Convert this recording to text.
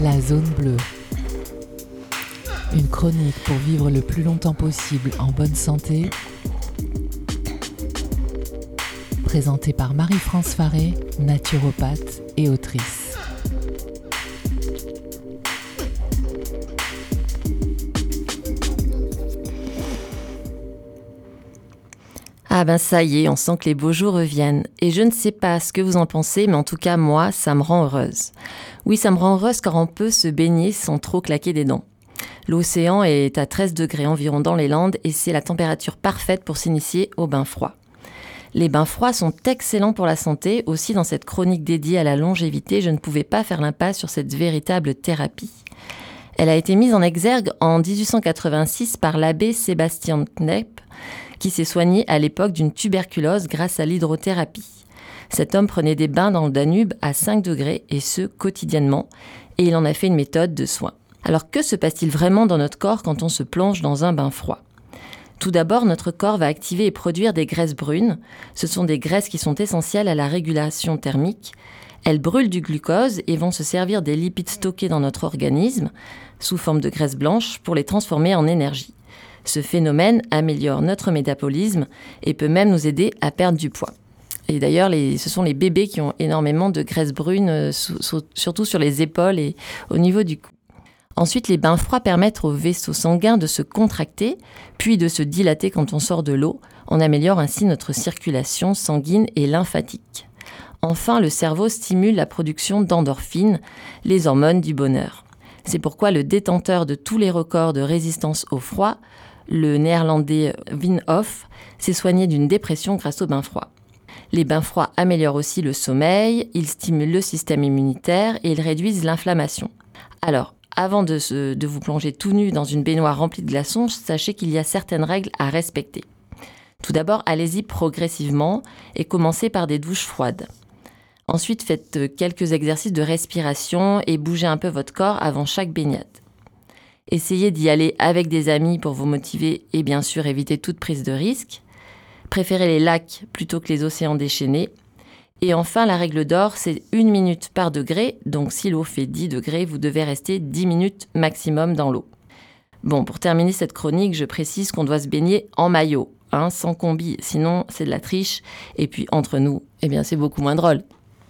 La zone bleue. Une chronique pour vivre le plus longtemps possible en bonne santé. Présentée par Marie-France Faré, naturopathe et autrice. Ah ben ça y est, on sent que les beaux jours reviennent. Et je ne sais pas ce que vous en pensez, mais en tout cas moi, ça me rend heureuse. Oui, ça me rend heureuse car on peut se baigner sans trop claquer des dents. L'océan est à 13 degrés environ dans les Landes et c'est la température parfaite pour s'initier au bain froid. Les bains froids sont excellents pour la santé. Aussi, dans cette chronique dédiée à la longévité, je ne pouvais pas faire l'impasse sur cette véritable thérapie. Elle a été mise en exergue en 1886 par l'abbé Sébastien Knepp, qui s'est soigné à l'époque d'une tuberculose grâce à l'hydrothérapie. Cet homme prenait des bains dans le Danube à 5 degrés et ce quotidiennement, et il en a fait une méthode de soin. Alors que se passe-t-il vraiment dans notre corps quand on se plonge dans un bain froid? Tout d'abord, notre corps va activer et produire des graisses brunes. Ce sont des graisses qui sont essentielles à la régulation thermique. Elles brûlent du glucose et vont se servir des lipides stockés dans notre organisme, sous forme de graisse blanche, pour les transformer en énergie. Ce phénomène améliore notre métabolisme et peut même nous aider à perdre du poids. Et d'ailleurs, ce sont les bébés qui ont énormément de graisse brune, euh, surtout sur les épaules et au niveau du cou. Ensuite, les bains froids permettent aux vaisseaux sanguins de se contracter, puis de se dilater quand on sort de l'eau. On améliore ainsi notre circulation sanguine et lymphatique. Enfin, le cerveau stimule la production d'endorphines, les hormones du bonheur. C'est pourquoi le détenteur de tous les records de résistance au froid, le néerlandais Wim s'est soigné d'une dépression grâce aux bains froids. Les bains froids améliorent aussi le sommeil, ils stimulent le système immunitaire et ils réduisent l'inflammation. Alors, avant de, de, vous plonger tout nu dans une baignoire remplie de glaçons, sachez qu'il y a certaines règles à respecter. Tout d'abord, allez-y progressivement et commencez par des douches froides. Ensuite, faites quelques exercices de respiration et bougez un peu votre corps avant chaque baignade. Essayez d'y aller avec des amis pour vous motiver et bien sûr éviter toute prise de risque. Préférez les lacs plutôt que les océans déchaînés. Et enfin, la règle d'or, c'est une minute par degré. Donc si l'eau fait 10 degrés, vous devez rester 10 minutes maximum dans l'eau. Bon, pour terminer cette chronique, je précise qu'on doit se baigner en maillot, hein, sans combi, sinon c'est de la triche. Et puis entre nous, eh bien c'est beaucoup moins drôle.